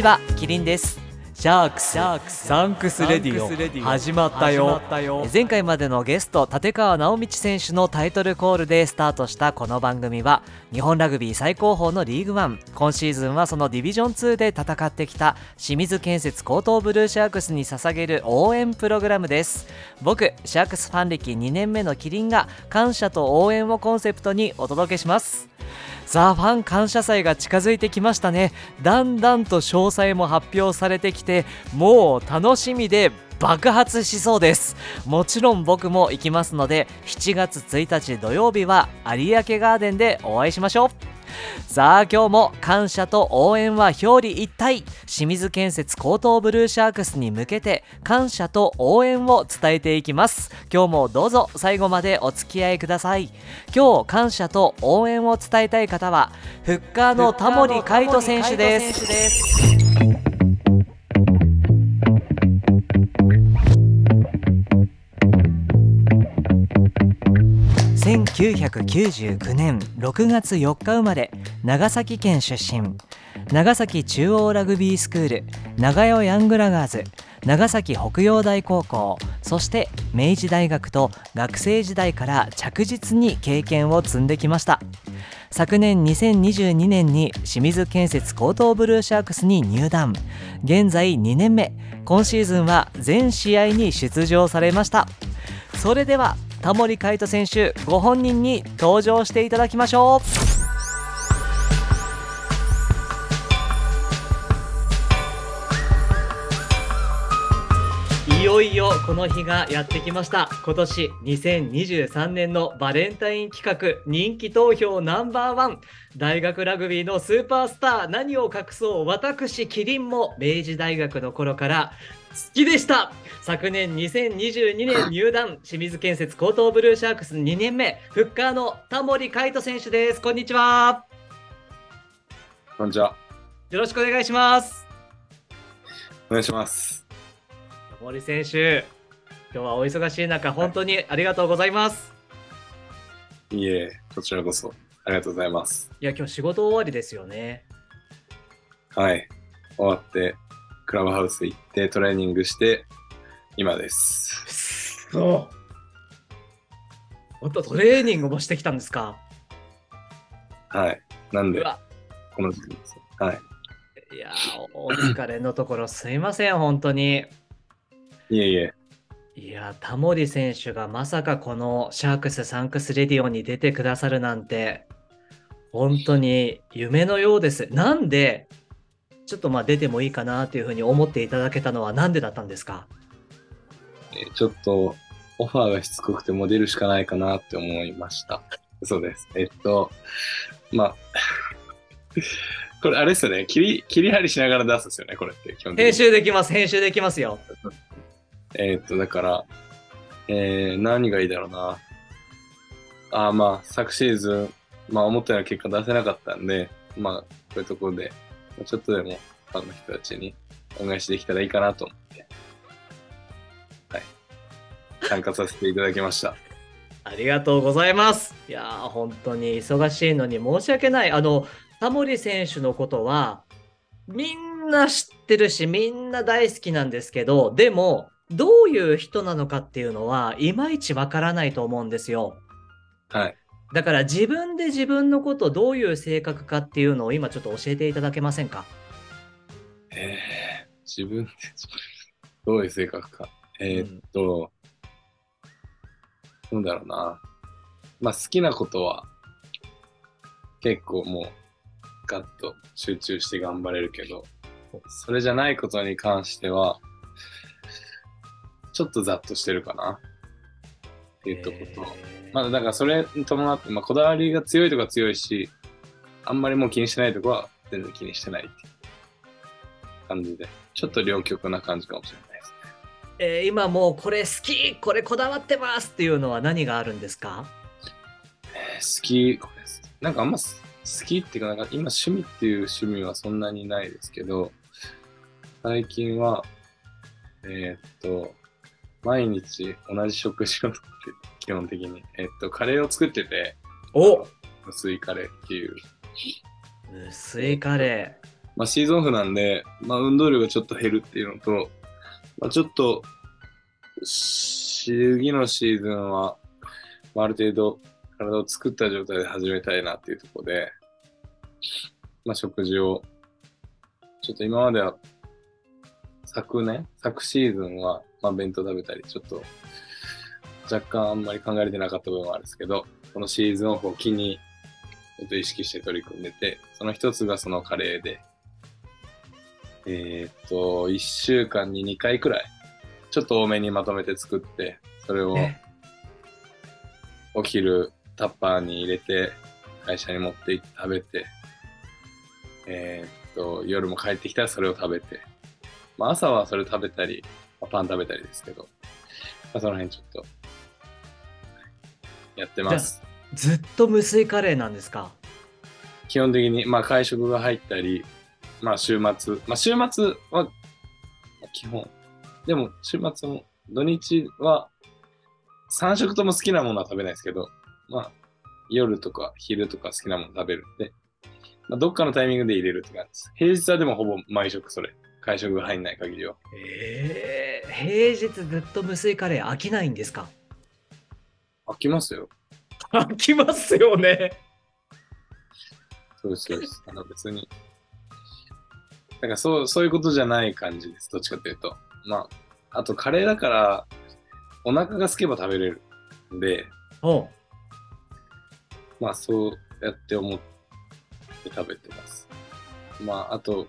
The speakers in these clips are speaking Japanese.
ちはキリンです。シャークスサンクスレディオ始まったよ。前回までのゲスト立川直道選手のタイトルコールでスタートしたこの番組は日本ラグビー最高峰のリーグワン。今シーズンはそのディビジョン2で戦ってきた清水建設江東ブルーシャークスに捧げる応援プログラムです。僕シャークスファン歴2年目のキリンが感謝と応援をコンセプトにお届けしますザ・ファン感謝祭が近づいてきましたね。だんだんと詳細も発表されてきてもう楽しみで爆発しそうです。もちろん僕も行きますので7月1日土曜日は有明ガーデンでお会いしましょう。さあ今日も感謝と応援は表裏一体。清水建設高等ブルーシャークスに向けて感謝と応援を伝えていきます。今日もどうぞ最後までお付き合いください。今日感謝と応援を伝えたい方はフッカーのタモリ海人選手です。1999年6月4日生まれ長崎県出身。長崎中央ラグビースクール長代ヤングラガーズ長崎北洋大高校そして明治大学と学生時代から着実に経験を積んできました。昨年2022年に清水建設高等ブルーシャークスに入団。現在2年目。今シーズンは全試合に出場されました。それではタモリカイト選手ご本人に登場していただきましょう。いよいよこの日がやってきました。今年2023年のバレンタイン企画人気投票ナンバーワン。大学ラグビーのスーパースター何を隠そう私キリンも明治大学の頃からきでした。昨年2022年 入団。清水建設高等ブルーシャークス2年目フッカーのタモリカイト選手です。こんにちは。こんにちは。よろしくお願いします。お願いします。タモリ選手今日はお忙しい中本当にありがとうございます、いえこちらこそありがとうございます。い、や今日仕事終わりですよね。はい。終わってクラブハウス行ってトレーニングして今です。そう。本当トレーニングもしてきたんですか？はい。なんでこの時間ですはい。いやーお疲れのところすいません本当に。いえいえ。いや、田森選手がまさかこのシャークス・サンクス・レディオに出てくださるなんて、本当に夢のようです。なんで、ちょっとまあ出てもいいかなというふうに思っていただけたのはなんでだったんですか？えーちょっとオファーがしつこくてモデルしかないかなって思いました。そうです。えっとまあこれあれですよね。切り切り張りしながら出すんですよねこれって基本的に。編集できます、編集できますよ。えーっと、だから、えー、何がいいだろうな。あーまあ、昨シーズン、まあ、思ったような結果出せなかったんで、まあ、こういうところで、ちょっとでもファンの人たちに恩返しできたらいいかなと思って、はい。参加させていただきました。ありがとうございます。いやー、本当に忙しいのに申し訳ない。あの、タモリ選手のことは、みんな知ってるし、みんな大好きなんですけど、でも、どういう人なのかっていうのは、いまいちわからないと思うんですよ。はい。だから自分で自分のことどういう性格かっていうのを今ちょっと教えていただけませんか？えー、自分で、どういう性格か？えーっと、なんだろうな。まあ、好きなことは、結構もう、ガッと集中して頑張れるけど、それじゃないことに関しては、ちょっとざっとしてるかな。っていうとこと、えーまあ、だからそれに伴って、まあ、こだわりが強いとか強いし、あんまりもう気にしてないとこは全然気にしてないっていう感じで、ちょっと両極な感じかもしれないですね。えー今もうこれ好きこれこだわってますっていうのは何があるんですか？えー好き、これ。なんかあんま好きっていうか、なんか今趣味っていう趣味はそんなにないですけど、最近は、えーっと、毎日同じ食事をとって、基本的に。えーっと、カレーを作ってて、お薄いカレーっていう。薄いカレまあ、シーズンオフなんで、まあ、運動量がちょっと減るっていうのと、まあ、ちょっと、次のシーズンは、まあ、ある程度体を作った状態で始めたいなっていうところで、まあ、食事を、ちょっと今までは、昨年、昨シーズンは、まあ、弁当食べたり、ちょっと、若干あんまり考えれてなかった部分はあるんですけど、このシーズンオフを機に、ちょっと意識して取り組んでて、その一つがそのカレーで、えーっと、1週間に2回くらい、ちょっと多めにまとめて作って、それをえお昼タッパーに入れて、会社に持って行って食べて、えーっと、夜も帰ってきたらそれを食べて、まあ朝はそれ食べたり、まあパン食べたりですけど、まあ、その辺ちょっと、やってます。ずっと無水カレーなんですか？基本的に、まあ会食が入ったり、まあ週末、まあ週末は、まあ基本。でも週末も、土日は3食とも好きなものは食べないですけど、まあ夜とか昼とか好きなもの食べるんで、まあどっかのタイミングで入れるって感じです。平日はでもほぼ毎食それ。会食が入んない限りは。えー、平日ずっと無水カレー飽きないんですか？飽きますよ。飽きますよね。そうです、そうです。あの別に。だからそう、そういうことじゃない感じです。どっちかというと。まあ、あとカレーだから、お腹が空けば食べれるんで、まあそうやって思って食べてます。まああと、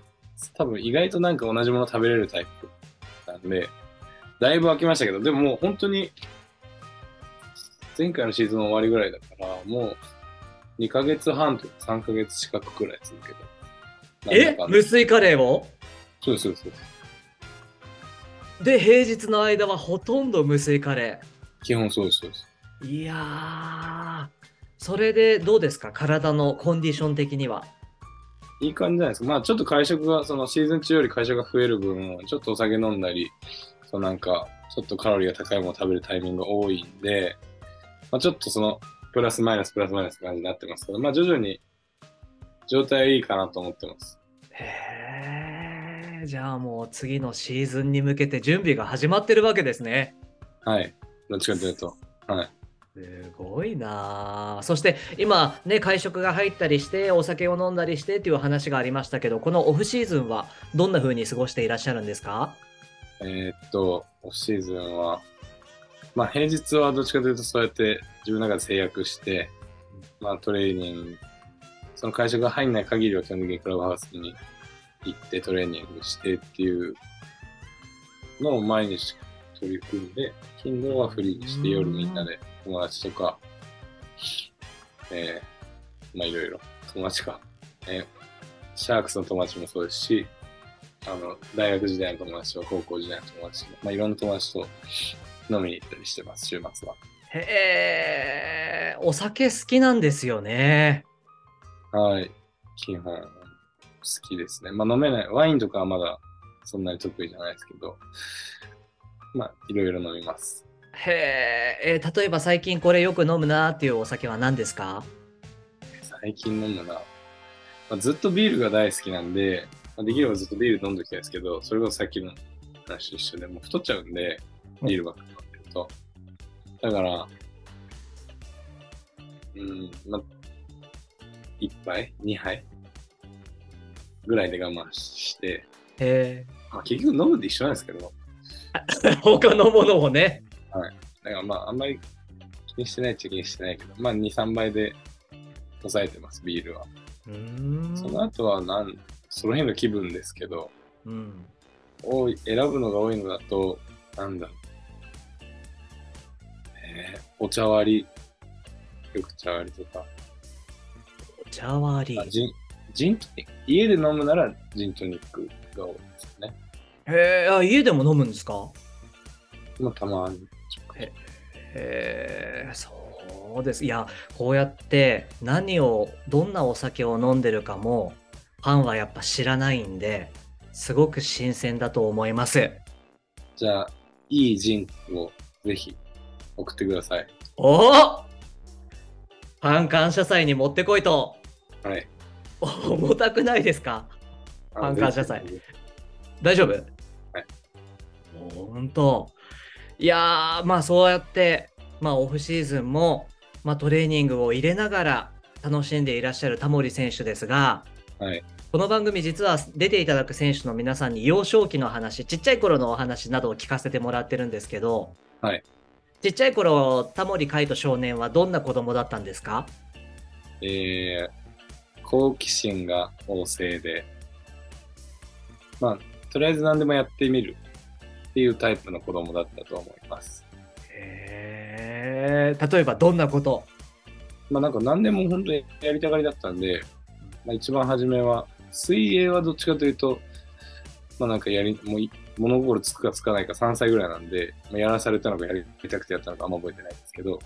多分意外となんか同じもの食べれるタイプなんで、だいぶ飽きましたけど、でももう本当に、前回のシーズンの終わりぐらいだから、もう2ヶ月半とか3ヶ月近くくらい続けて。え？無水カレーを？そうそうそうで平日の間はほとんど無水カレ基本そうですそうです。ー。いやー、それでどうですか？体のコンディション的には。いい感じじゃないですか。まあちょっと会食が、そのシーズン中より会食が増える分、ちょっとお酒飲んだり、そうなんか、ちょっとカロリーが高いものを食べるタイミングが多いんで、まあちょっとその、プラスマイナスプラスマイナスって感じになってますけど、まあ徐々に状態はいいかなと思ってます。へー、じゃあもう次のシーズンに向けて準備が始まってるわけですね。はい。どっちかというと。はい。すごいなそして今ね会食が入ったりしてお酒を飲んだりしてっていう話がありましたけどこのオフシーズンはどんな風に過ごしていらっしゃるんですか？えーっと、オフシーズンは、まあ平日はどっちかというとそうやって自分の中で制約して、まあトレーニング、その会社が入んない限りは基本的にクラブハウスに行ってトレーニングしてっていうのを毎日取り組んで、金土はフリーにして夜みんなで友達とか、えー、まあいろいろ友達か、えーシャークスの友達もそうですし、あの、大学時代の友達と高校時代の友達と、まあ、いろんな友達と飲みに行ったりしてます、週末は。へえお酒好きなんですよねはい。基本、好きですね。まあ、飲めない。ワインとかはまだそんなに得意じゃないですけど、まあ、いろいろ飲みます。へええー例えば最近これよく飲むなっていうお酒は何ですか？最近飲むな。まあ、ずっとビールが大好きなんで、まあ、できればずっとビール飲んでおきたいですけど、それこそさっきの話と一緒で、もう太っちゃうんで、ビールばっかり飲んでると。だから、うん、まあ、1杯 ?2 杯？ぐらいで我慢して、へまあ、結局飲むで一緒なんですけど、え 他のものをねだからまあ、あんまり気にしてないっちゃ気にしてないけど、まあ、2、3杯で抑えてます、ビールは。うーんその後はなん、その辺の気分ですけど、うん多い、選ぶのが多いのだと、なんだろう。えー、お茶割り、よく茶割りとか、お茶割りあジン、ジントニック。家で飲むならジントニックが多いですね。へえあ家でも飲むんですか？まあ、たまに。へえそうですいやこうやって何をどんなお酒を飲んでるかもファンはやっぱ知らないんですごく新鮮だと思いますじゃあ、いいジンをぜひ送ってください。おファン感謝祭に持ってこいとはい。重たくないですか？あアンカー車載大丈夫？はい。ほんと。いやー、まあそうやって、まあオフシーズンも、まあトレーニングを入れながら楽しんでいらっしゃるタモリ選手ですが、はい。この番組実は出ていただく選手の皆さんに幼少期の話、ちっちゃい頃のお話などを聞かせてもらってるんですけど、はい。ちっちゃい頃、タモリ海斗少年はどんな子供だったんですか？えー、好奇心が旺盛で、まあ、とりあえず何でもやってみるっていうタイプの子供だったと思います。へー例えばどんなこと？まあなんか何でも本当にやりたがりだったんで、まあ、一番初めは、水泳はどっちかというと、まあなんかやり、もうい物心つくかつかないか3歳ぐらいなんで、まあ、やらされたのかやりたくてやったのかあんま覚えてないんですけど、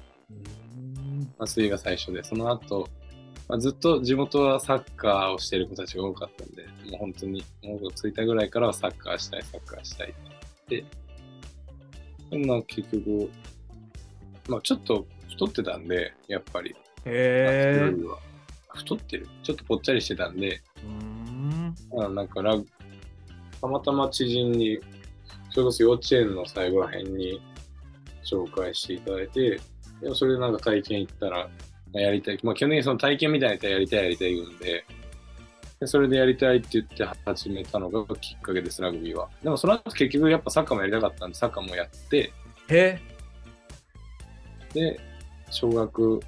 まあ、水泳が最初で、その後、まあ、ずっと地元はサッカーをしている子たちが多かったんで、もう本当に物心ついたぐらいからはサッカーしたい、サッカーしたいって。でも結局、まあちょっと太ってたんで、やっぱり。へ太ってる。ちょっとぽっちゃりしてたんで、うんまあなんかラグたまたま知人に、それこそ幼稚園の最後らへんに紹介していただいて、でもそれでなんか体験行ったら、まあ、やりたい。まあ基本的にその体験みたいなやりたいやりたい言うんで、でそれでやりたいって言って始めたのがきっかけです、ラグビーは。でもその後結局やっぱサッカーもやりたかったんで、サッカーもやって、へで、小学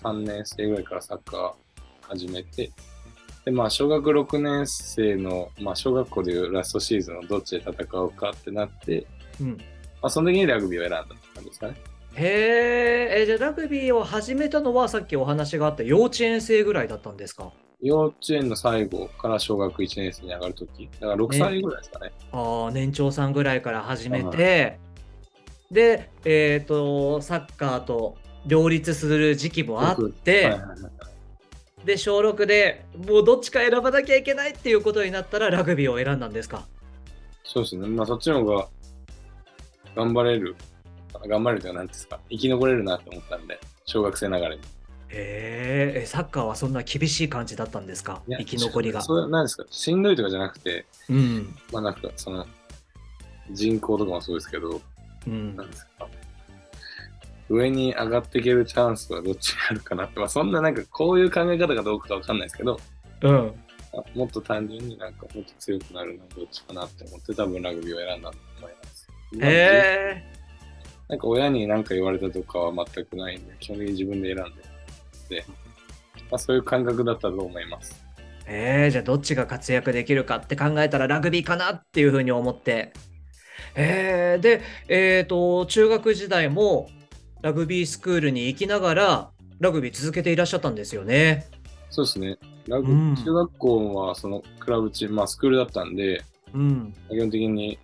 3年生ぐらいからサッカー始めて、で、まあ、小学6年生の、まあ、小学校でいうラストシーズンをどっちで戦うかってなって、うん。まあ、その時にラグビーを選んだって感じですかね。へーえじゃあラグビーを始めたのはさっきお話があった幼稚園生ぐらいだったんですか？幼稚園の最後から小学1年生に上がるとき、だから6歳ぐらいですかね。ああ年長さんぐらいから始めてでえっ、とサッカーと両立する時期もあって、はいはいはいで小6でもうどっちか選ばなきゃいけないっていうことになったらラグビーを選んだんですか？そうですね。まあ、そっちの方が頑張れる、頑張れるというか、ないうんですか、生き残れるなって思ったんで、小学生ながらに。へー。えサッカーはそんな厳しい感じだったんですか？生き残りが。それなんですか、しんどいとかじゃなくて、うん。まあなんかその人口とかもそうですけど、うん。なんですか、上に上がっていけるチャンスはどっちにあるかなって、まあそんななんかこういう考え方がどうかわかんないですけど、うん。あもっと単純になんかもっと強くなるのはどっちかなって思って多分ラグビーを選んだと思います。へえなんか親に何か言われたとかは全くないんで、基本的に自分で選んでで、まあそういう感覚だったと思います。えー、じゃあどっちが活躍できるかって考えたらラグビーかなっていうふうに思って。えー、で、えー、と中学時代もラグビースクールに行きながらラグビー続けていらっしゃったんですよね。そうですね。ラグ、うん中学校はそのクラブチーム、まあスクールだったんで、うん。基本的に、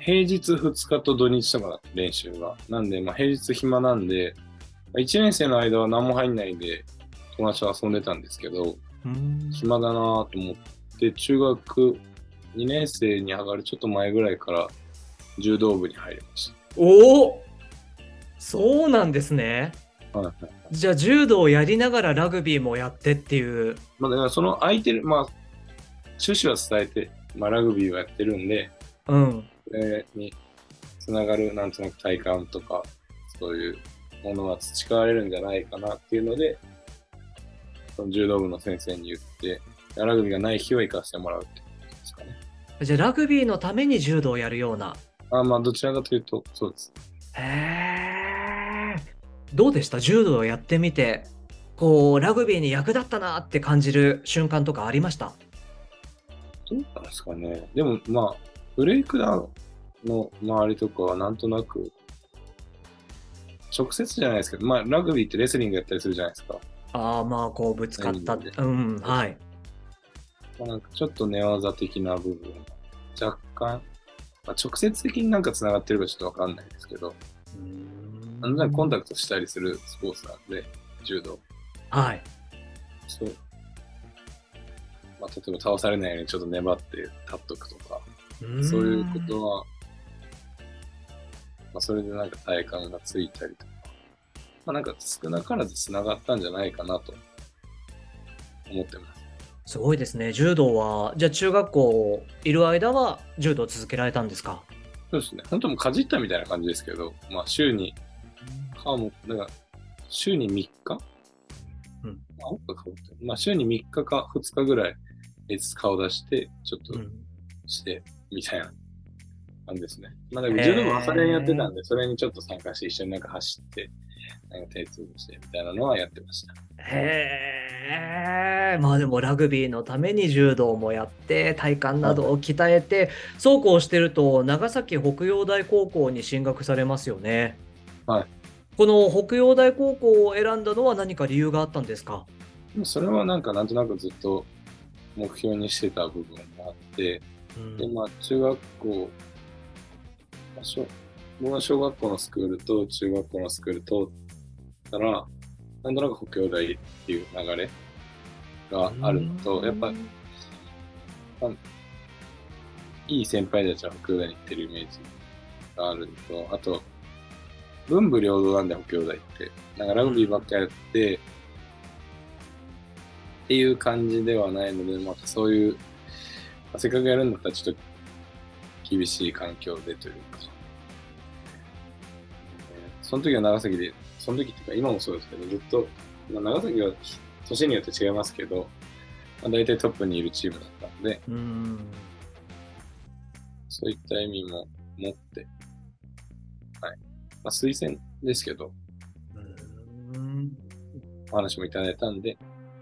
平日2日と土日とか練習が。なんで、まあ平日暇なんで、1年生の間は何も入んないんで、友達と遊んでたんですけど、うん暇だなと思って、中学2年生に上がるちょっと前ぐらいから柔道部に入りましおおそうなんですね。た。はいはいじゃあ柔道をやりながらラグビーもやってっていう。まあ、だからその空いてる、まあ、趣旨は伝えて、まあ、ラグビーをやってるんで、うん。それにつながるなんとなく体感とかそういうものは培われるんじゃないかなっていうのでその柔道部の先生に言ってラグビーがない日は行かせてもらうってことですかね。じゃあラグビーのために柔道をやるような。あまあどちらかというとそうです。へえ。どうでした？柔道をやってみて、こう、ラグビーに役立ったなって感じる瞬間とかありました？どうなんですかね。でもまあブレイクダウンの周りとかはなんとなく直接じゃないですけどまあラグビーってレスリングやったりするじゃないですかああ、まあ、こう、ぶつかった。何うん、はい。まあ、なんかちょっと寝技的な部分若干、まあ、直接的になんか繋がってるかちょっとわかんないですけど、なんとなくコンタクトしたりするスポーツなんで、柔道。はい。そう。まあ、例えば倒されないようにちょっと粘って立っとくとか、そういうことは、まあ、それでなんか体感がついたりとか、まあ、なんか少なからず繋がったんじゃないかなと思ってます。すごいですね。柔道は、じゃあ中学校いる間は柔道続けられたんですか？そうですね。本当もうかじったみたいな感じですけど、まあ週に、かも、だから、週に3日？うん。あ、おっかかぶってるまあ週に3日か2日ぐらい、顔出して、ちょっとうんして、みたいな感じですね。まあ、だから柔道部朝練やってたんで、それにちょっと参加して、一緒になんか走って、なんか手つぶして、みたいなのはやってました。へえ、まあでもラグビーのために柔道もやって、体幹などを鍛えて、そうこうしてると、長崎北洋大高校に進学されますよね。はい。この北洋大高校を選んだのは何か理由があったんですか？でもそれはなんかなんとなくずっと目標にしてた部分があって、で、まあ中学校、僕は小学校のスクールと中学校のスクール通ったら、なんとなく北洋大っていう流れがあるのと、やっぱいい先輩たちは北洋大に行ってるイメージがあるのと、あと、文武両道なんで北洋大って。なんかラグビーばっかやって、っていう感じではないので、またそういう、まあせっかくやるんだったらちょっと厳しい環境でというか、えーその時は長崎で、その時っていうか今もそうですけど、ずっと、まあ、長崎は年によって違いますけど、まあ、大体トップにいるチームだったので、うん。そういった意味も持って、はい。まあ、推薦ですけど、うんお話もいただいたんで、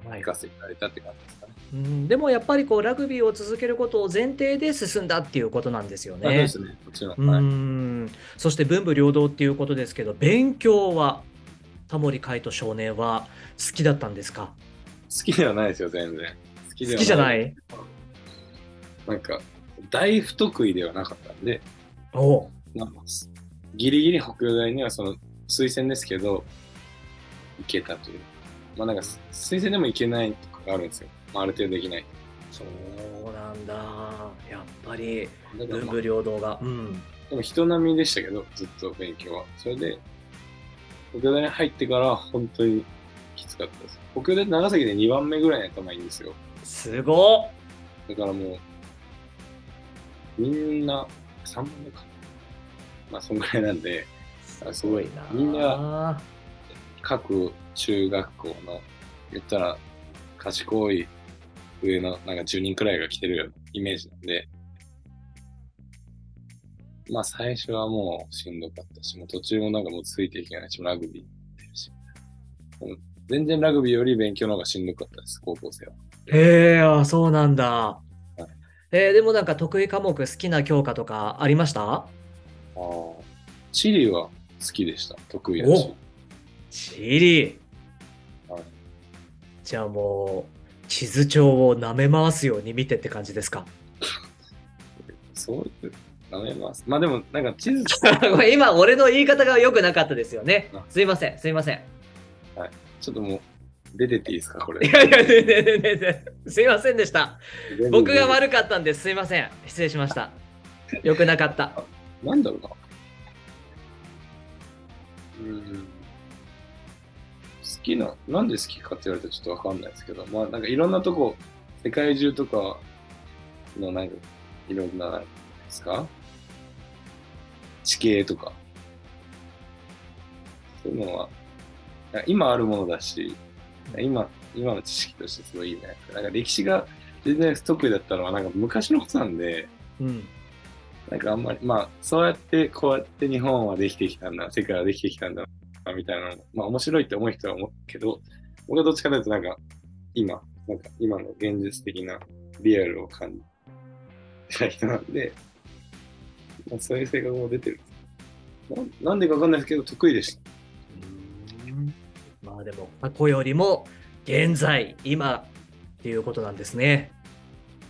はい行かせていただいたって感じです。うんでもやっぱりこうラグビーを続けることを前提で進んだっていうことなんですよねまあそうで。すね、もちろん。うはい。んそして文武両道っていうことですけど勉強はタモリ海斗少年は好きだったんですか？好きではないですよ、全然。好きでは好きじゃない？なんか、大不得意ではなかったんで、おうまあ、ギリギリ北洋大にはその推薦ですけど、行けたという。まあなんか、推薦でも行けないとかがあるんですよ。まあ、ある程度できない。そうなんだやっぱり文武、両道が、うん、でも人並みでしたけど、ずっと勉強は。それで、北洋大に入ってから本当にきつかったです。北洋大って長崎で2番目ぐらいの頭いいんですよ。すごっだからもう、みんな、3番目か。まあ、そんぐらいなんで、あすごいなみんな各中学校の、言ったら、賢い上のなんか10人くらいが来てるイメージなんで、まあ最初はもうしんどかったし、もう途中もなんかもうついていけないし、ラグビーってるし。全然ラグビーより勉強の方がしんどかったです、高校生は。へえあそうなんだ、いえーでもなんか得意科目好きな教科とかありました？ああ。地理は好きでした。得意だし。地理はいじゃあもう地図帳を舐め回すように見てって感じですか？そういう、舐めます。まあでも、なんか地図、今俺の言い方が良くなかったですよね。あ。すいませんすいません。ちょっともう、出てっていいですか、これ。いやいやねねねねねすいませんでした。僕が悪かったんです。すいません。失礼しました。良くなかった。なんだろうな。うーん。好きな、なんで好きかって言われたらちょっとわかんないですけど、まあなんかいろんなとこ、世界中とかのなんか、いろんな、なんですか？地形とか、そういうのは、今あるものだし、今、今の知識としてすごいいいね。なんか歴史が全然不得意だったのは、なんか昔のことなんで、うん。なんかあんまり、まあ、そうやって、こうやって日本はできてきたんだ、世界はできてきたんだ、みたいなのも、まあ面白いって思う人は思うけど、僕はどっちかというとなんか、今、なんか今の現実的なリアルを感じた人なんで、まあ、そういう性格も出てる。ななんでかわかんないですけど、得意でした。まあでも過去よりも現在今っていうことなんですね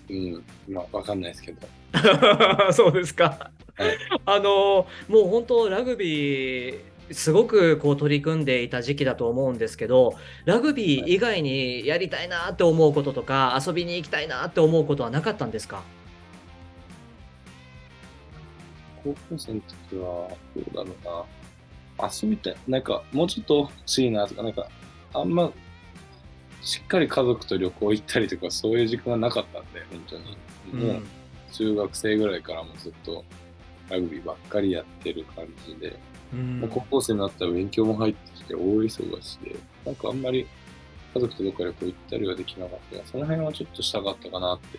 うん、まあわかんないですけど。そうですか。はいあのもう本当ラグビーすごくこう取り組んでいた時期だと思うんですけどラグビー以外にやりたいなって思うこととか遊びに行きたいなって思うことはなかったんですか？高校生の時は、どうだろうな。遊びたい。なんか、もうちょっと欲しいなとか、なんか、あんま、しっかり家族と旅行行ったりとかそういう時間がなかったんで、本当に。もう中学生ぐらいからもずっとラグビーばっかりやってる感じで、うん高校生になったら勉強も入ってきて大忙しで、なんかあんまり家族とどっか旅行行ったりはできなかったが、その辺はちょっとしたかったかなって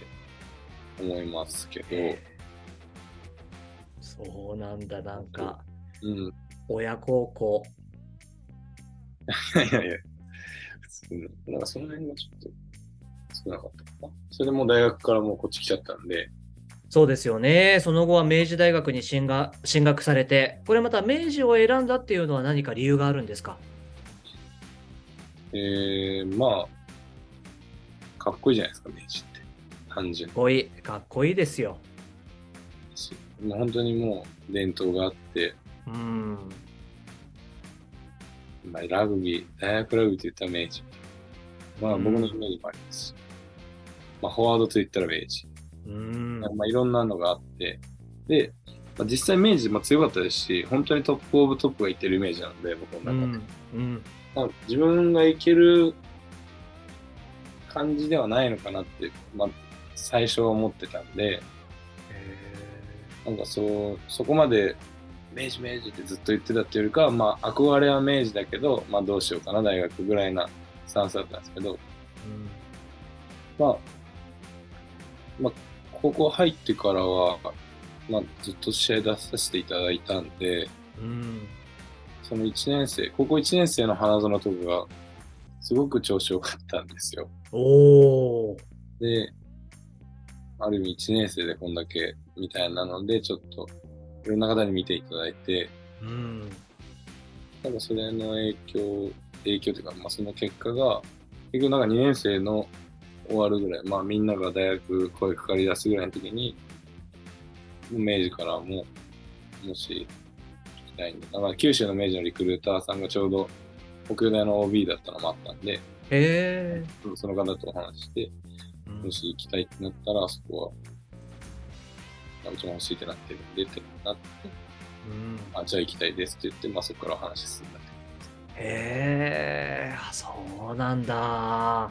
思いますけど、そうなんだ、なんか、うん。親孝行。いやいや普通に。なんかその辺がちょっと少なかったかな。それでもう大学からもうこっち来ちゃったんで、そうですよね。その後は明治大学に進学進学されて、これまた明治を選んだっていうのは何か理由があるんですか？えー、まあ、かっこいいじゃないですか、明治って。単純かっこいい。かっこいいですよ。本当にもう伝統があって、うん。まあ、ラグビー、大学ラグビーと言ったら明治。まあ、うん僕のイメージもありますし。まあ、フォワードと言ったら明治。うん。まあ、いろんなのがあって、で、まあ、実際明治も強かったですし、本当にトップオブトップがいってるイメージなんで、僕の中で。うん。うん。まあ、自分がいける感じではないのかなって、まあ、最初は思ってたんで、なんかそう、そこまで明治明治ってずっと言ってたっていうよりかは、まあ、憧れは明治だけど、まあ、どうしようかな、大学ぐらいなスタンスだったんですけど、まあ、まあ、高校入ってからは、まあ、ずっと試合出させていただいたんで、うん。その1年生、高校1年生の花園とかが、すごく調子良かったんですよ。おー。で、ある意味1年生でこんだけみたいなので、ちょっといろんな方に見ていただいて、うん。なんかそれの影響、影響というか、まあその結果が、結局なんか2年生の終わるぐらい、まあみんなが大学声かかり出すぐらいの時に、明治からも、もし行きたいんで、九州の明治のリクルーターさんがちょうど北大の OB だったのもあったんで、へえ。その方とお話しして、うんもし行きたいってなったら、あそこは、うちも欲しいってなってるんでってなって、うんあ、じゃあ行きたいですって言って、まあそこからお話進んだって。へえ、あそうなんだ。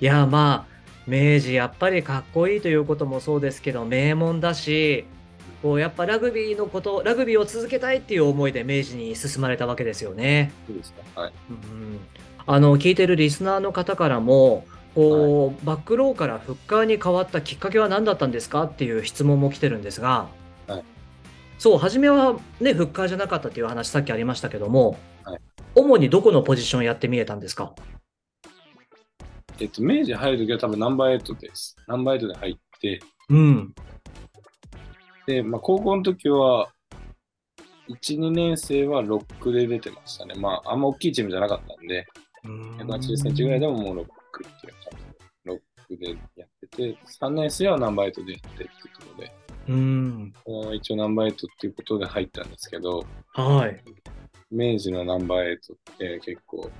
いや、まあ、明治やっぱりかっこいいということもそうですけど、名門だし、こうやっぱラグビーのこと、ラグビーを続けたいっていう思いで明治に進まれたわけですよね。そうですか。はい。うんあの聞いてるリスナーの方からも、こうバックローからフッカーに変わったきっかけは何だったんですかっていう質問も来てるんですが、はいそう、初めはね、フッカーじゃなかったっていう話さっきありましたけども、はい主にどこのポジションやってみえたんですか？えっと、明治入るときは多分ナンバー8です。ナンバー8で入って、うん。で、まあ高校の時は、1、2年生はロックで出てましたね。まああんま大きいチームじゃなかったんで、180センチぐらいでももうロックっていう感じで、ロックでやってて、3年生はナンバー8でやってっていうところで、うん。まあ一応ナンバー8っていうことで入ったんですけど、はい。明治のナンバー8って結構、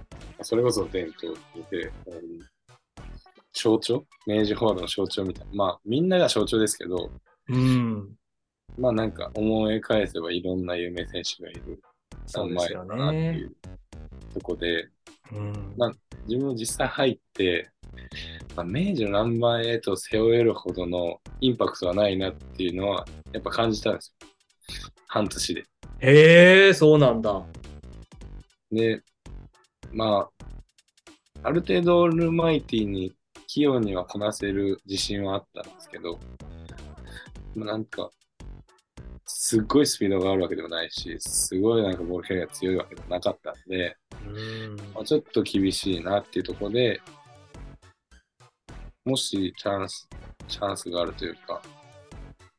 それこそ伝統で、うん象徴？明治フォワードの象徴みたいな。まあ、みんなが象徴ですけど、うん。まあなんか思い返せばいろんな有名選手がいるそうですよ名前だなっていね。うとこで、うんまあ自分も実際入って、まあ、明治のナンバー8を背負えるほどのインパクトはないなっていうのはやっぱ感じたんですよ。半年で。へえ、そうなんだ。で、まあ、ある程度オールマイティに器用にはこなせる自信はあったんですけど、まあ、なんか、すっごいスピードがあるわけでもないし、すごいなんかボールキャリアが強いわけでもなかったんで、うん。まあ、ちょっと厳しいなっていうところで、もしチャンス、チャンスがあるというか、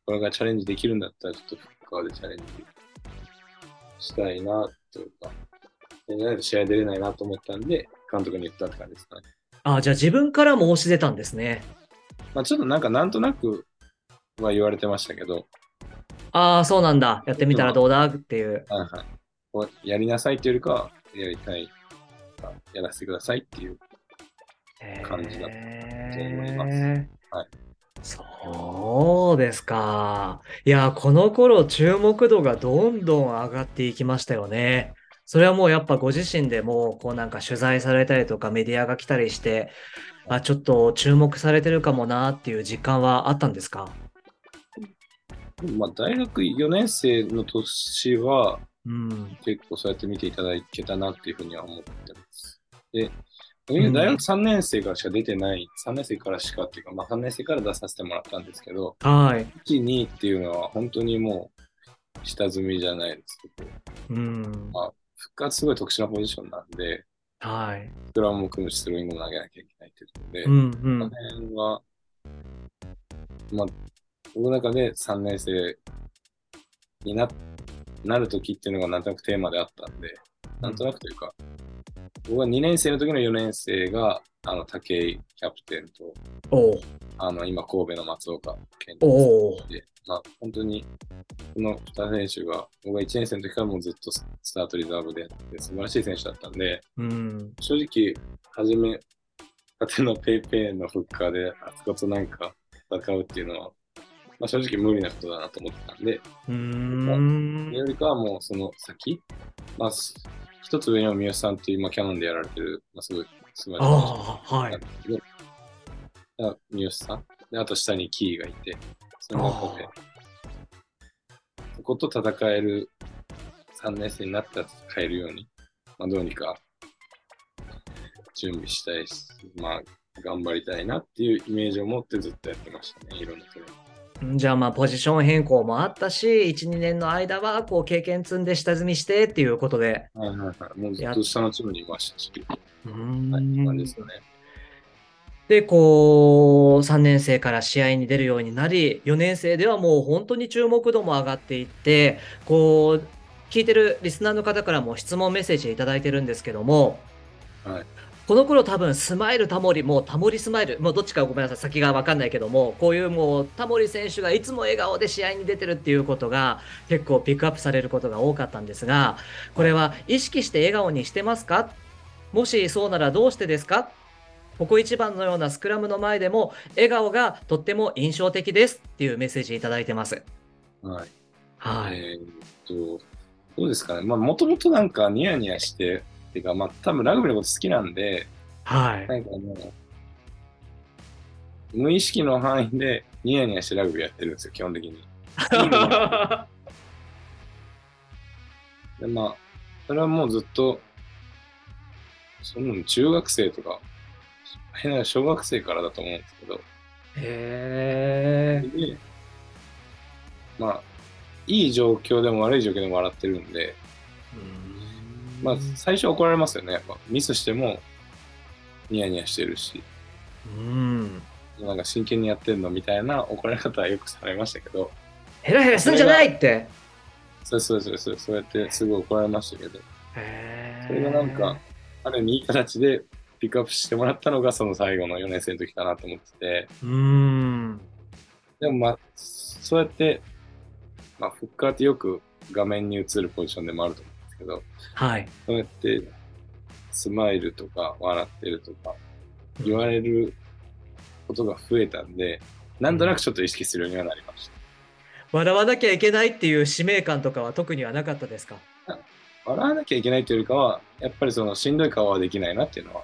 これがチャレンジできるんだったら、ちょっとフッカーでチャレンジしたいなというか、試合出れないなと思ったんで、監督に言ったって感じですかね。あ、じゃあ自分からも押し出たんですね。まあ、ちょっとなんかなんとなくは言われてましたけど、ああ、そうなんだ。やってみたらどうだっていう。はいはい、こうやりなさいっていうよりかは、やりたいか、やらせてくださいっていう感じだったと思いますはいそうですか。いや、この頃注目度がどんどん上がっていきましたよね。それはもうやっぱご自身でもこうなんか取材されたりとかメディアが来たりしてあちょっと注目されてるかもなっていう実感はあったんですか？まあ、大学4年生の年は、うん。結構そうやって見ていただけたなっていうふうには思ってます。で、ん。大学3年生からしか出てない、3年生からしかっていうか、まあ3年生から出させてもらったんですけど、はい。1、2っていうのは本当にもう下積みじゃないですけど、うん。まあ、復活すごい特殊なポジションなんで、はい。スクラムも組むし、スローイングも投げなきゃいけないっていうので、うんうこのん辺は、まあ、僕の中で3年生にななるときっていうのがなんとなくテーマであったんで、なんとなくというか、僕は2年生の時の4年生が、あの、武井キャプテンと、おう。あの、今、神戸の松岡健おう。で、まあ、本当に、この2選手が、僕が1年生の時からもうずっとススタートリザーブでやって、素晴らしい選手だったんで、うん。正直、初め、たてのペイペイのフッカーで、あそことなんか戦うっていうのは、まあ、正直無理なことだなと思ってたんで、うーん。よりかはもうその先、まあ、す一つ上の三好さんっていう、まあ、キャノンでやられてる、まあ、すごい素晴らしい。ああはい。三好さん？で、あと下にキーがいて、その中であ、そこと戦える3年生になったら戦えるように、まあ、どうにか準備したいし、まあ、頑張りたいなっていうイメージを持ってずっとやってましたね、いろんなトレーニングじゃあまあポジション変更もあったし12年の間はこう経験積んで下積みしてっていうことではいはいはい。もうずっと下のチームにいましたし、うはい、なんですよね。で、こう、3年生から試合に出るようになり、4年生ではもう本当に注目度も上がっていって、こう、聞いてるリスナーの方からも質問メッセージいただいてるんですけども、はい。この頃多分スマイルタモリ、もうタモリスマイル、もうどっちかごめんなさい、先がわかんないけども、こういうもうタモリ選手がいつも笑顔で試合に出てるっていうことが結構ピックアップされることが多かったんですが、これは意識して笑顔にしてますか？もしそうならどうしてですか？ここ一番のようなスクラムの前でも笑顔がとっても印象的ですっていうメッセージいただいてます。はい。はい。えーっと、どうですかね？まあ、もともとなんかニヤニヤして、っていうか、まあ、多分ラグビーのこと好きなんで、はい。なんかもう、無意識の範囲でニヤニヤしてラグビーやってるんですよ、基本的に。で、まあ、それはもうずっと、その中学生とか、変な小学生からだと思うんですけど、へーで、まあ、いい状況でも悪い状況でも笑ってるんで、まあ、最初怒られますよね。やっぱミスしても、ニヤニヤしてるし、うん。なんか真剣にやってんのみたいな怒られ方はよくされましたけど、ヘラヘラすんじゃないって。そうそうそうそう、そうやってすごい怒られましたけど、へーそれがなんか、ある意味いい形でピックアップしてもらったのがその最後の4年生の時かなと思ってて、うん。でもまあ、そうやって、まあ、フッカーってよく画面に映るポジションでもあると思けど、はい。そうやってスマイルとか笑ってるとか言われることが増えたんで、なんとなくちょっと意識するようにはなりました。笑わなきゃいけないっていう使命感とかは特にはなかったですか？笑わなきゃいけないというよりかは、やっぱりそのしんどい顔はできないなっていうのは、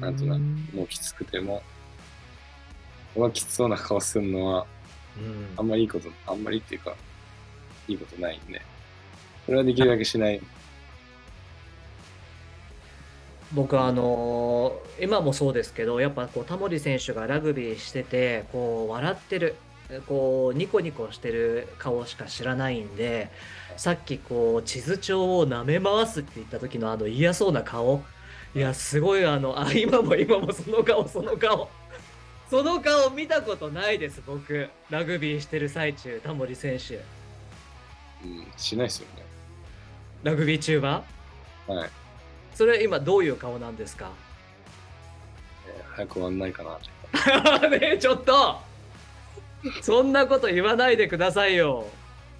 なんとなくもうきつくても、僕はきつそうな顔するのは、うん。あんまりいいこと、あんまりっていうか、いいことないんで、それはできるだけしない。僕はあのー今もそうですけどやっぱこうタモリ選手がラグビーしててこう笑ってるこうニコニコしてる顔しか知らないんでさっきこう地図帳を舐め回すって言った時のあの嫌そうな顔。いやすごいあの あ今も今もその顔。その顔その顔見たことないです僕。ラグビーしてる最中タモリ選手うん、しないですよ。ね。ラグビー中は？はい。それ今どういう顔なんですか？えー早く終わんないかなと。ねえちょっと！そんなこと言わないでくださいよ。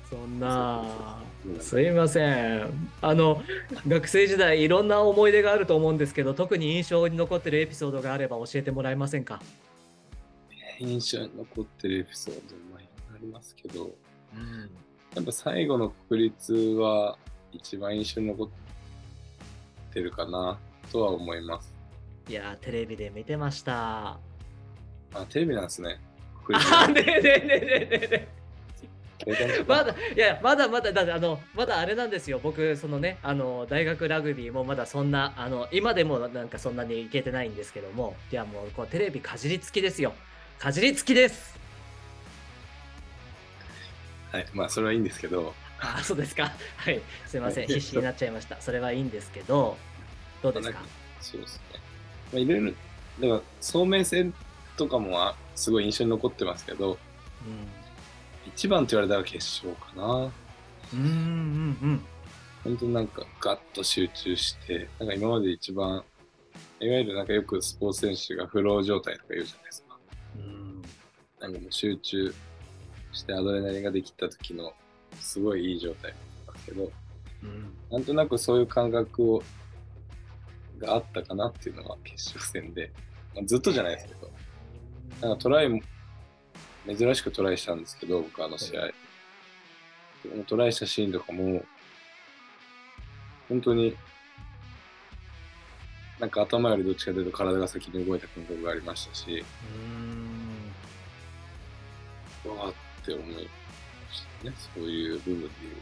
そんな。うんすいません。あの学生時代いろんな思い出があると思うんですけど特に印象に残ってるエピソードがあれば教えてもらえませんか、印象に残ってるエピソード、まあ、りますけど、うん、やっぱ最後の国立は、一番印象に残ってるかなとは思います。いやーテレビで見てました。あ、テレビなんですね。あねえねえねえねえねえ。えまだいやまだまだだあのまだあれなんですよ僕そのねあの大学ラグビーもまだそんなあの今でもなんかそんなにいけてないんですけどもいやもうこうテレビかじりつきですよかじりつきですはい、まあそれはいいんですけど、あそうですか。はい。すいません。はい。必死になっちゃいました。それはいいんですけどどうですか？そうですね。まあ、いろいろ、だから、聡明戦とかもあすごい印象に残ってますけど、一番って言われたら決勝かな。うんうんうん。本当になんかガッと集中して、なんか今まで一番、いわゆるなんかよくスポーツ選手がフロー状態とか言うじゃないですか。うんうん。なんかもう集中してアドレナリンができた時のすごいいい状態なんですけど、うん。なんとなくそういう感覚をがあったかなっていうのが決勝戦で、まあ、ずっとじゃないですけど、なんかトライも、珍しくトライしたんですけど、僕あの試合。でもトライしたシーンとかも、本当に、なんか頭よりどっちかというと体が先に動いた感覚がありましたし、うん。わーって思いましたね。そういう部分で言う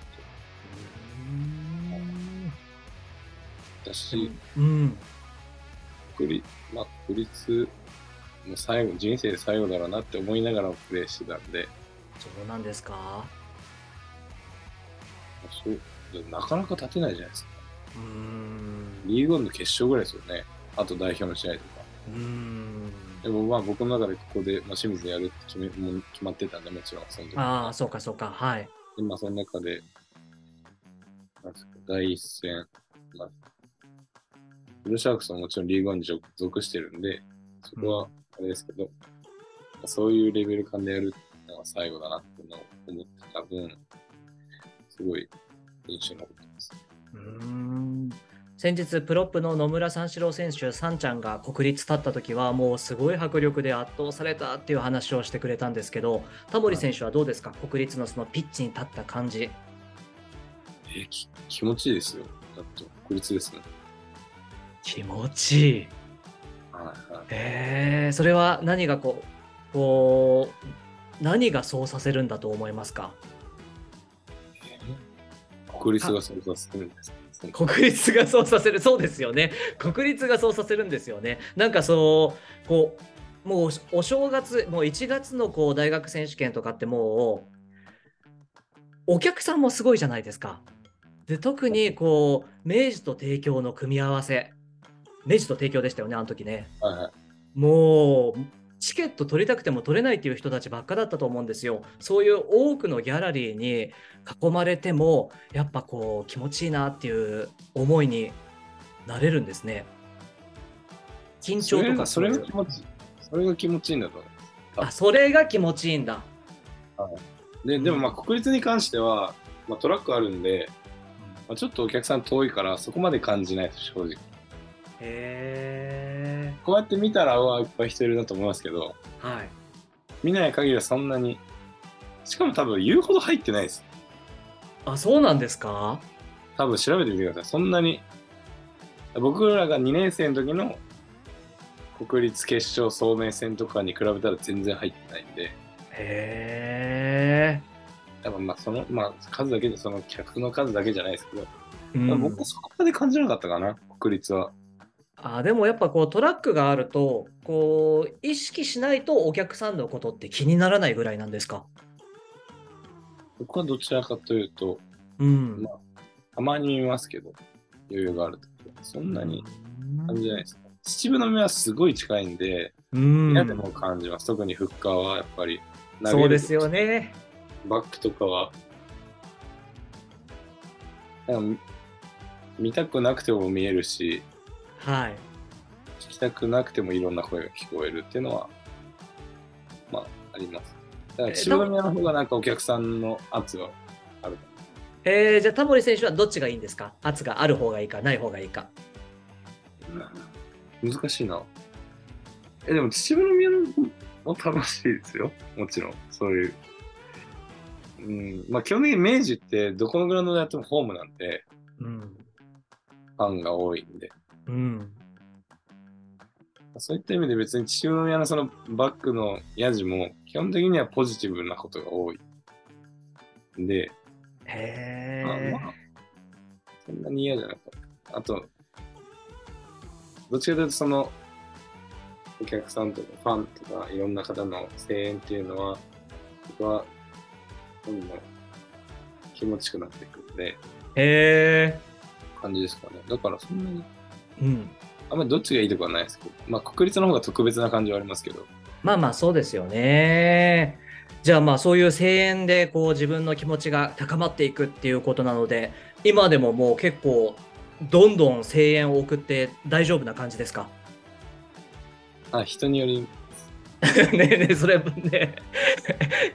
と。だし、うん国立、まあ、国立の最後、人生で最後だろうなって思いながらもプレーしてたんで、そうなんですか？そうなかなか立てないじゃないですか。うんリーグワンの決勝ぐらいですよね。あと代表の試合とか。うんでもまあ僕の中でここで、まあ、清水でやるって決めもう決まってたんで、もちろんその時。ああそうかそうかはい。でまあその中で、第一戦、まあ、ブルーシャークスももちろんリーグワンに属属してるんで、そこはあれですけど、まあそういうレベル感でやるのが最後だなっていうのを思ってた分、すごい印象に残ってます。うーん先日プロップの野村三四郎選手さんちゃんが国立立った時はもうすごい迫力で圧倒されたっていう話をしてくれたんですけどタモリ選手はどうですか？国立のそのピッチに立った感じえーき気持ちいいですよ。だって国立ですね。気持ちいいはいはい。えー、それは何がこうこう何がそうさせるんだと思いますか？国立がそうさせてるんですか？国立がそうさせるそうですよね。国立がそうさせるんですよね。なんかそうこうもうお正月もう1月のこう大学選手権とかってもうお客さんもすごいじゃないですか。で特にこう明治と帝京の組み合わせ。明治と帝京でしたよねあの時ね。はいはい。もうチケット取りたくても取れないっていう人たちばっかだったと思うんですよ。そういう多くのギャラリーに囲まれてもやっぱこう気持ちいいなっていう思いになれるんですね。緊張とかがそれが気持ちいい。それが気持ちいいんだと思あそれが気持ちいいんだ。う。で、でもまあ国立に関しては、まあ、トラックあるんで、まあ、ちょっとお客さん遠いからそこまで感じないです、正直。へこうやって見たら、うわ、いっぱい人いるなと思いますけど、ーはい。見ない限りはそんなに、しかも多分言うほど入ってないです。あそうなんですか？多分調べてみてください。そんなに、僕らが2年生の時の国立決勝聡明戦とかに比べたら全然入ってないんで、へ多分まあその、まあ数だけで、その客の数だけじゃないですけど、え。うん僕はそこまで感じなかったかな、国立は。あでもやっぱこうトラックがあるとこう意識しないとお客さんのことって気にならないぐらいなんですか？僕はどちらかというと、うんまあ、たまに見ますけど、余裕があるとそんなに感じないです。秩父の目はすごい近いんで、うん嫌でも感じます。特にフッカーはやっぱり、そうですよね。バックとかは、なんか見たくなくても見えるし、はい。聞きたくなくてもいろんな声が聞こえるっていうのは、まあ、あります。だから、え秩父宮の方がなんかお客さんの圧がある。えー、じゃあタモリ選手はどっちがいいんですか？圧がある方がいいかない方がいいか。難しいな。え、でも秩父宮のも楽しいですよ。もちろん。そういう。うん。まあ基本的に明治ってどこのグラウンドでやってもホームなんで、ファンが多いんで、うんそういった意味で別に父親のそのバックのヤジも基本的にはポジティブなことが多い。で、へまあえ、まあ、そんなに嫌じゃなかった。あと、どっちかというとその、お客さんとかファンとかいろんな方の声援っていうのは、僕は、どんどん気持ちよくなっていくんで、へえ感じですかね。だからそんなに、うんあんまりどっちがいいとかはないですけど、まあ国立の方が特別な感じはありますけど、まあまあそうですよね。じゃあまあそういう声援でこう自分の気持ちが高まっていくっていうことなので今でももう結構どんどん声援を送って大丈夫な感じですか？あ、人により、ねえねえそれね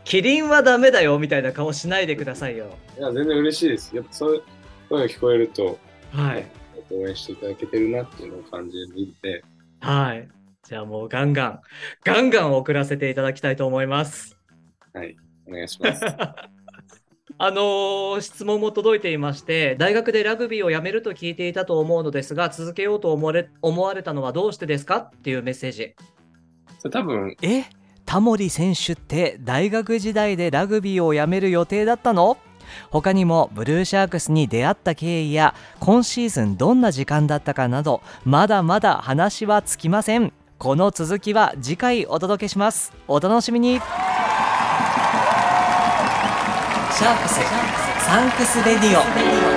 キリンはダメだよみたいな顔しないでくださいよ。いや、全然嬉しいです。やっぱそういう声が聞こえると、はい。応援していただけてるなっていうのを感じるんで、はい。じゃあもうガンガン、ガンガン送らせていただきたいと思います。はい、お願いします。あのー質問も届いていまして、大学でラグビーをやめると聞いていたと思うのですが、続けようと思われ思われたのはどうしてですかっていうメッセージ。それ多分、え？田森選手って大学時代でラグビーをやめる予定だったの？他にもブルーシャークスに出会った経緯や今シーズンどんな時間だったかなどまだまだ話はつきません。この続きは次回お届けします。お楽しみに。シャークスサンクス Radio。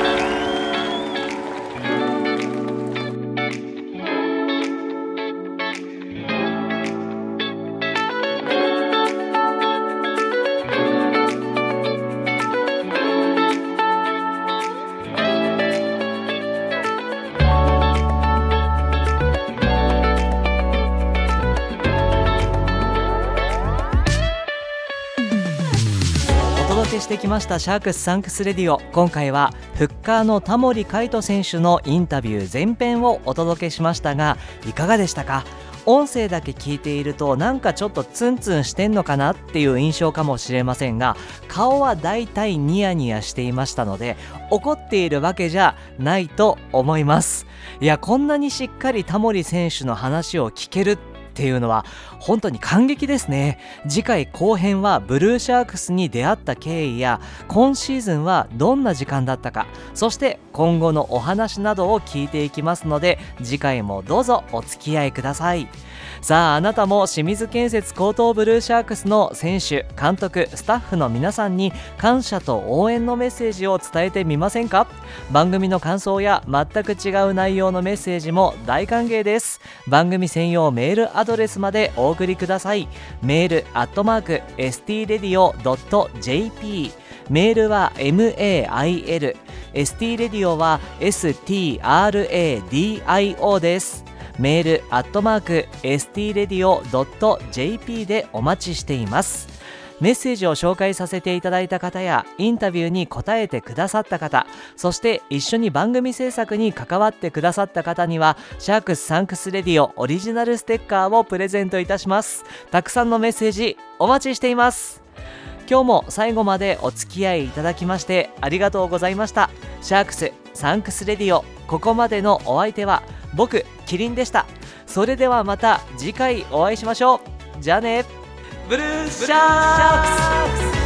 きましたシャークスサンクス Radio。今回はフッカーのタモリカイト選手のインタビュー前編をお届けしましたがいかがでしたか？音声だけ聞いているとなんかちょっとツンツンしてんのかなっていう印象かもしれませんが顔はだいたいニヤニヤしていましたので怒っているわけじゃないと思います。いやこんなにしっかり田森選手の話を聞けるってっていうのは本当に感激ですね。次回後編はブルーシャークスに出会った経緯や今シーズンはどんな時間だったかそして今後のお話などを聞いていきますので次回もどうぞお付き合いください。さああなたも清水建設高等ブルーシャークスの選手監督スタッフの皆さんに感謝と応援のメッセージを伝えてみませんか？番組の感想や全く違う内容のメッセージも大歓迎です。番組専用メールアドレスまでお送りください。メールアットマーク stradio.jp メールは mail stradio は STRADIO です。メールアットマーク stradio.jp でお待ちしています。メッセージを紹介させていただいた方やインタビューに答えてくださった方そして一緒に番組制作に関わってくださった方にはシャークスサンクスレディオオリジナルステッカーをプレゼントいたします。たくさんのメッセージお待ちしています。今日も最後までお付き合いいただきましてありがとうございました。シャークスサンクスレディオここまでのお相手は僕キリンでした。それではまた次回お会いしましょう。じゃあね。ブルーシャークス